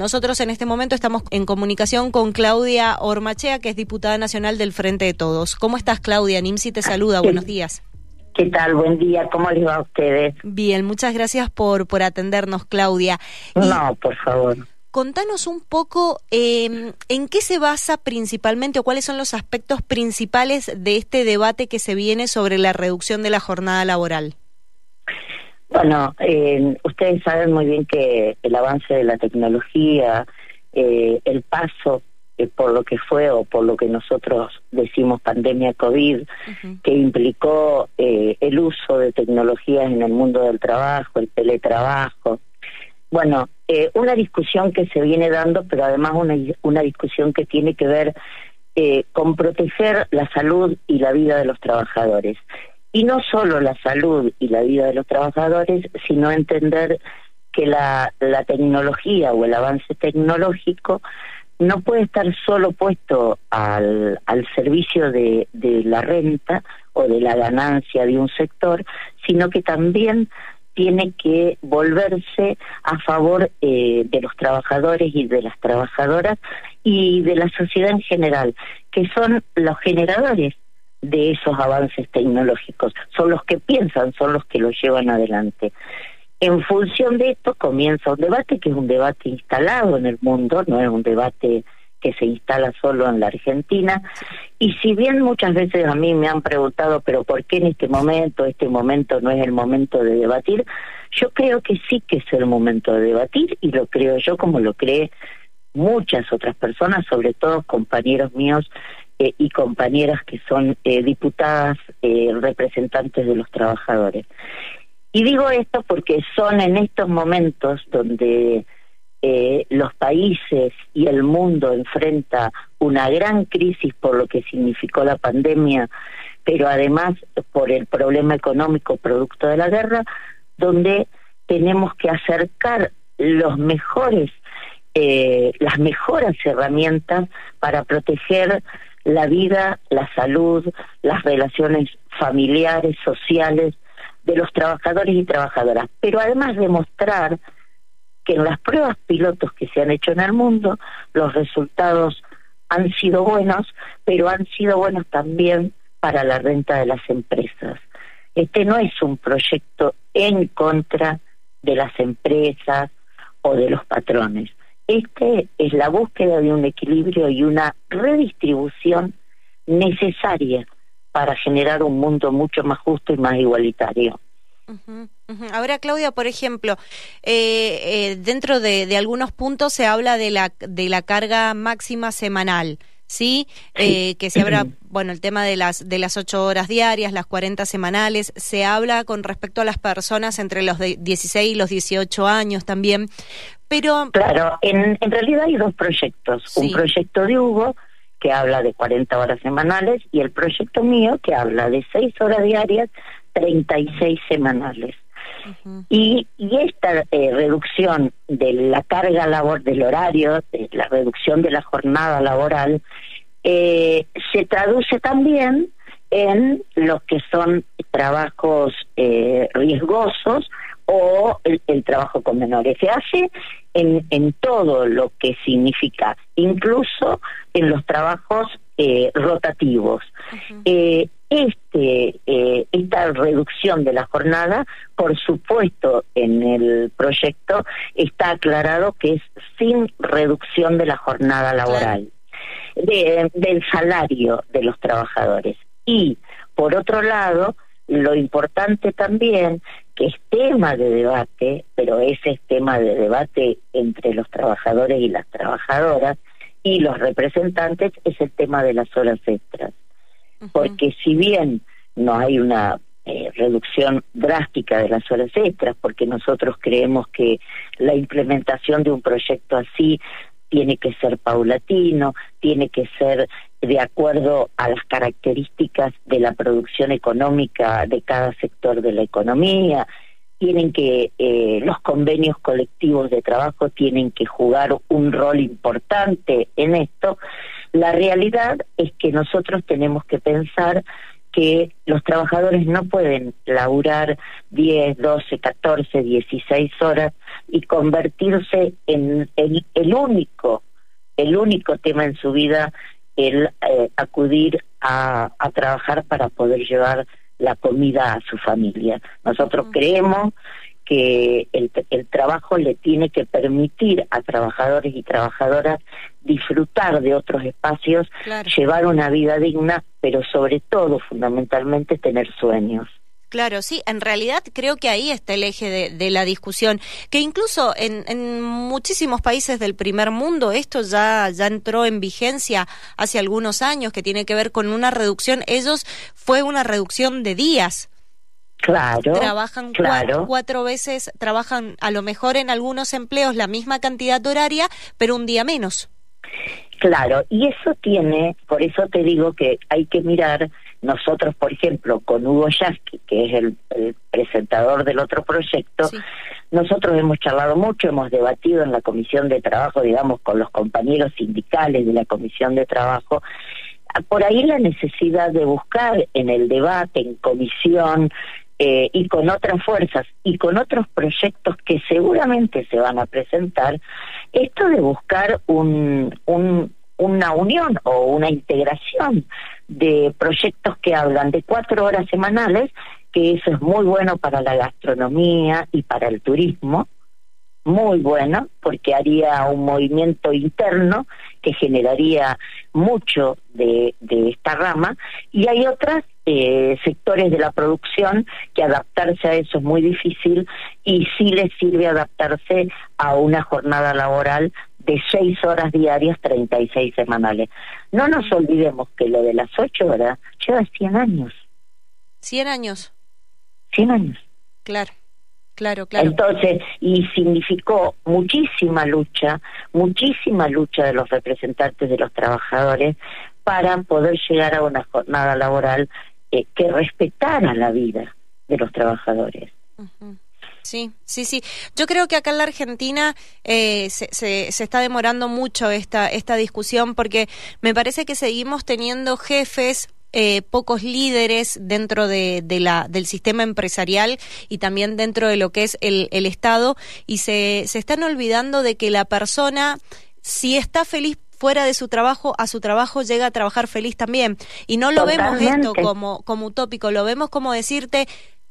Nosotros en este momento estamos en comunicación con Claudia Ormachea, que es diputada nacional del Frente de Todos. ¿Cómo estás, Claudia? Nimsi te saluda. Buenos días. ¿Qué tal? Buen día. ¿Cómo les va a ustedes? Bien, muchas gracias por, por atendernos, Claudia. no, por favor. Contanos un poco em, en qué se basa principalmente o cuáles son los aspectos principales de este debate que se viene sobre la reducción de la jornada laboral. Bueno, eh, ustedes saben muy bien que el avance de la tecnología, eh, el paso eh, por lo que fue o por lo que nosotros decimos pandemia COVID, que implicó eh, el uso de tecnologías en el mundo del trabajo, el teletrabajo. Bueno, una discusión que se viene dando, pero además una, una discusión que tiene que ver con proteger la salud y la vida de los trabajadores. Y no solo la salud y la vida de los trabajadores, sino entender que la, la tecnología o el avance tecnológico no puede estar solo puesto al, al servicio de, de la renta o de la ganancia de un sector, sino que también tiene que volverse a favor eh, de los trabajadores y de las trabajadoras y de la sociedad en general, que son los generadores de esos avances tecnológicos, son los que piensan, son los que los llevan adelante. En función de esto comienza un debate que es un debate instalado en el mundo, no es un debate que se instala solo en la Argentina. Y si bien muchas veces a mí me han preguntado, pero ¿por qué en este momento, este momento no es el momento de debatir? Yo creo que sí que es el momento de debatir y lo creo yo como lo cree muchas otras personas, sobre todo compañeros míos eh, y compañeras que son eh, diputadas, eh, representantes de los trabajadores. Y digo esto porque son en estos momentos donde los países y el mundo enfrenta una gran crisis por lo que significó la pandemia, pero además por el problema económico producto de la guerra, donde tenemos que acercar los mejores, las mejores herramientas para proteger la vida, la salud, las relaciones familiares, sociales de los trabajadores y trabajadoras, pero además demostrar que en las pruebas pilotos que se han hecho en el mundo, los resultados han sido buenos, pero han sido buenos también para la renta de las empresas. Este no es un proyecto en contra de las empresas o de los patrones. Este es la búsqueda de un equilibrio y una redistribución necesaria para generar un mundo mucho más justo y más igualitario. Ahora, Claudia, por ejemplo, eh, eh, dentro de, algunos puntos se habla de la, de la carga máxima semanal. ¿Sí? Eh, que se habla, bueno, el tema de las, de las ocho horas diarias, las 40 semanales, se habla con respecto a las personas entre los de 16 y los 18 años también, pero... Claro, en, en realidad hay dos proyectos, un proyecto de Hugo que habla de 40 horas semanales y el proyecto mío que habla de 6 horas diarias, 36 semanales. Y, y, esta eh, reducción de la carga labor del horario, de la reducción de la jornada laboral, eh, se traduce también en lo que son trabajos eh, riesgosos o el, trabajo con menores. Se hace en, en todo lo que significa, incluso en los trabajos eh, rotativos. eh, este, eh, esta reducción de la jornada, por supuesto, en el proyecto está aclarado que es sin reducción de la jornada laboral, de, del salario de los trabajadores. Y, por otro lado, lo importante también, que es tema de debate, pero ese es tema de debate entre los trabajadores y las trabajadoras y los representantes, es el tema de las horas extras. Porque si bien no hay una eh, reducción drástica de las horas extras, porque nosotros creemos que la implementación de un proyecto así tiene que ser paulatino, tiene que ser de acuerdo a las características de la producción económica de cada sector de la economía, tienen que eh, los convenios colectivos de trabajo tienen que jugar un rol importante en esto. La realidad es que nosotros tenemos que pensar que los trabajadores no pueden laburar 10, 12, 14, 16 horas y convertirse en el, único, el único tema en su vida, el eh, acudir a, a trabajar para poder llevar la comida a su familia. Nosotros creemos que el, el, trabajo le tiene que permitir a trabajadores y trabajadoras disfrutar de otros espacios, llevar una vida digna, pero sobre todo, fundamentalmente, tener sueños. Claro, sí, en realidad creo que ahí está el eje de, la discusión, que incluso en, muchísimos países del primer mundo esto ya, ya entró en vigencia hace algunos años, que tiene que ver con una reducción, ellos fue una reducción de días. Claro. Trabajan claro. Cuatro, veces, trabajan a lo mejor en algunos empleos la misma cantidad horaria, pero un día menos. Claro, y eso tiene, por eso te digo que hay que mirar nosotros, por ejemplo, con Hugo Yasky, que es el, presentador del otro proyecto, nosotros hemos charlado mucho, hemos debatido en la Comisión de Trabajo, digamos, con los compañeros sindicales de la Comisión de Trabajo, por ahí la necesidad de buscar en el debate, en comisión, eh, y con otras fuerzas y con otros proyectos que seguramente se van a presentar, esto de buscar un, un, una unión o una integración de proyectos que hablan de cuatro horas semanales, que eso es muy bueno para la gastronomía y para el turismo, muy bueno, porque haría un movimiento interno que generaría mucho de, esta rama, y hay otros eh, sectores de la producción que adaptarse a eso es muy difícil y sí les sirve adaptarse a una jornada laboral de seis horas diarias, 36 semanales. No nos olvidemos que lo de las ocho horas lleva 100 años. 100 años. 100 años. Claro. Claro, claro. Entonces, y significó muchísima lucha, muchísima lucha de los representantes de los trabajadores para poder llegar a una jornada laboral eh, que respetara la vida de los trabajadores. Sí, sí, sí. Yo creo que acá en la Argentina eh, se, se, está demorando mucho esta, esta discusión porque me parece que seguimos teniendo jefes eh, pocos líderes dentro de, la, del sistema empresarial y también dentro de lo que es el, el Estado y se, se están olvidando de que la persona, si está feliz fuera de su trabajo, a su trabajo llega a trabajar feliz también. Y no lo vemos esto como, como utópico, lo vemos como decirte,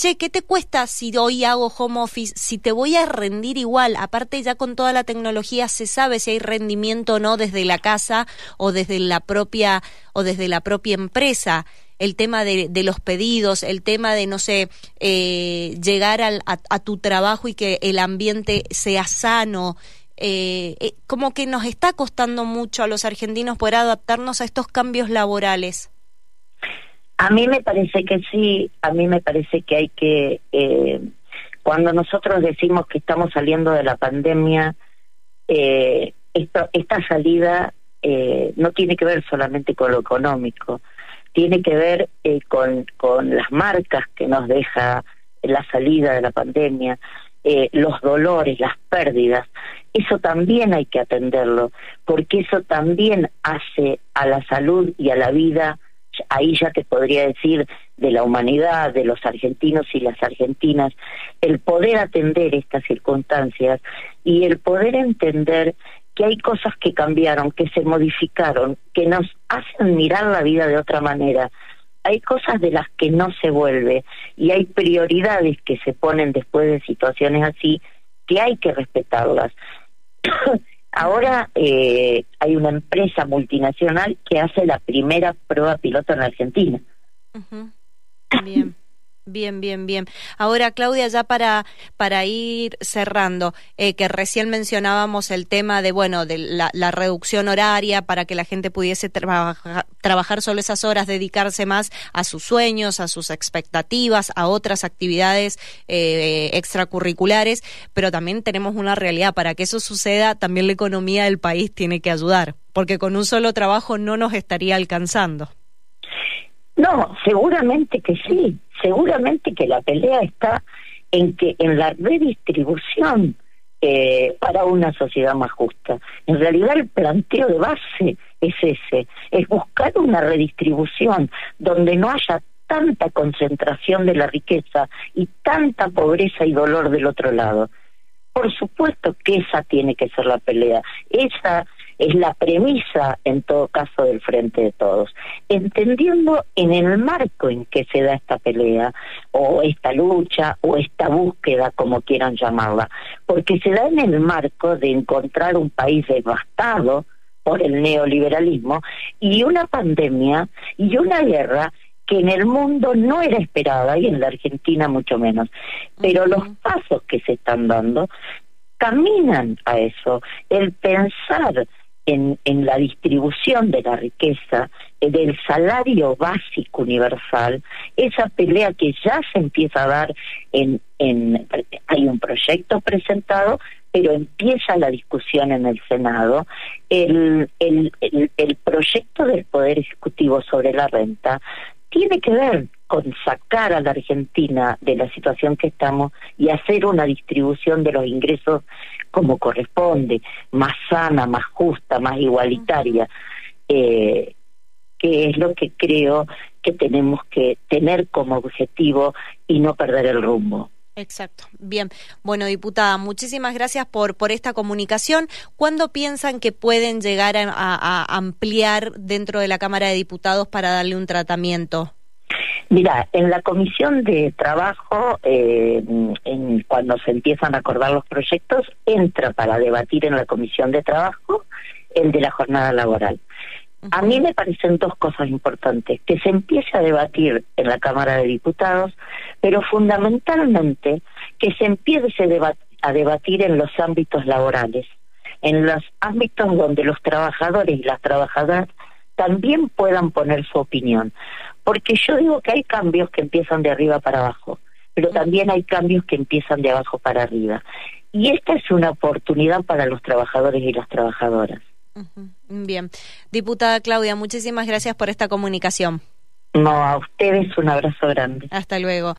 che, ¿qué te cuesta si hoy hago home office? Si te voy a rendir igual, aparte ya con toda la tecnología se sabe si hay rendimiento o no desde la casa o desde la propia o desde la propia empresa. El tema de, de los pedidos, el tema de, no sé, eh, llegar al, a, tu trabajo y que el ambiente sea sano, eh, eh, como que nos está costando mucho a los argentinos poder adaptarnos a estos cambios laborales. A mí me parece que sí, a mí me parece que hay que, eh, cuando nosotros decimos que estamos saliendo de la pandemia, eh, esta salida eh, no tiene que ver solamente con lo económico, tiene que ver eh, con, con las marcas que nos deja la salida de la pandemia, eh, los dolores, las pérdidas. Eso también hay que atenderlo, porque eso también hace a la salud y a la vida ahí ya te podría decir de la humanidad, de los argentinos y las argentinas, el poder atender estas circunstancias y el poder entender que hay cosas que cambiaron, que se modificaron, que nos hacen mirar la vida de otra manera. Hay cosas de las que no se vuelve y hay prioridades que se ponen después de situaciones así que hay que respetarlas. Ahora eh, hay una empresa multinacional que hace la primera prueba piloto en Argentina. Bien, bien, bien. Ahora, Claudia, ya para, para ir cerrando, eh, que recién mencionábamos el tema de, bueno, de la, reducción horaria para que la gente pudiese trabajar solo esas horas, dedicarse más a sus sueños, a sus expectativas, a otras actividades eh, extracurriculares, pero también tenemos una realidad. Para que eso suceda, también la economía del país tiene que ayudar, porque con un solo trabajo no nos estaría alcanzando. No, seguramente que sí, seguramente que la pelea está en que en la redistribución eh, para una sociedad más justa. En realidad el planteo de base es ese, es buscar una redistribución donde no haya tanta concentración de la riqueza y tanta pobreza y dolor del otro lado. Por supuesto que esa tiene que ser la pelea. Esa es la premisa, en todo caso, del Frente de Todos. Entendiendo en el marco en que se da esta pelea, o esta lucha, o esta búsqueda, como quieran llamarla, porque se da en el marco de encontrar un país devastado por el neoliberalismo y una pandemia y una guerra que en el mundo no era esperada y en la Argentina mucho menos. Pero los pasos que se están dando caminan a eso. El pensar en, la distribución de la riqueza, eh, del salario básico universal, esa pelea que ya se empieza a dar en, hay un proyecto presentado, pero empieza la discusión en el Senado, el, el, el proyecto del Poder Ejecutivo sobre la renta tiene que ver con sacar a la Argentina de la situación que estamos y hacer una distribución de los ingresos como corresponde, más sana, más justa, más igualitaria, eh, que es lo que creo que tenemos que tener como objetivo y no perder el rumbo. Exacto. Bien. Bueno, diputada, muchísimas gracias por, por esta comunicación. ¿Cuándo piensan que pueden llegar a, ampliar dentro de la Cámara de Diputados para darle un tratamiento? Mira, en la comisión de trabajo, eh, en, cuando se empiezan a acordar los proyectos, entra para debatir en la comisión de trabajo el de la jornada laboral. A mí me parecen dos cosas importantes, que se empiece a debatir en la Cámara de Diputados, pero fundamentalmente que se empiece a debatir en los ámbitos laborales, en los ámbitos donde los trabajadores y las trabajadoras también puedan poner su opinión. Porque yo digo que hay cambios que empiezan de arriba para abajo, pero también hay cambios que empiezan de abajo para arriba. Y esta es una oportunidad para los trabajadores y las trabajadoras. Bien. Diputada Claudia, muchísimas gracias por esta comunicación. No, a ustedes un abrazo grande. Hasta luego.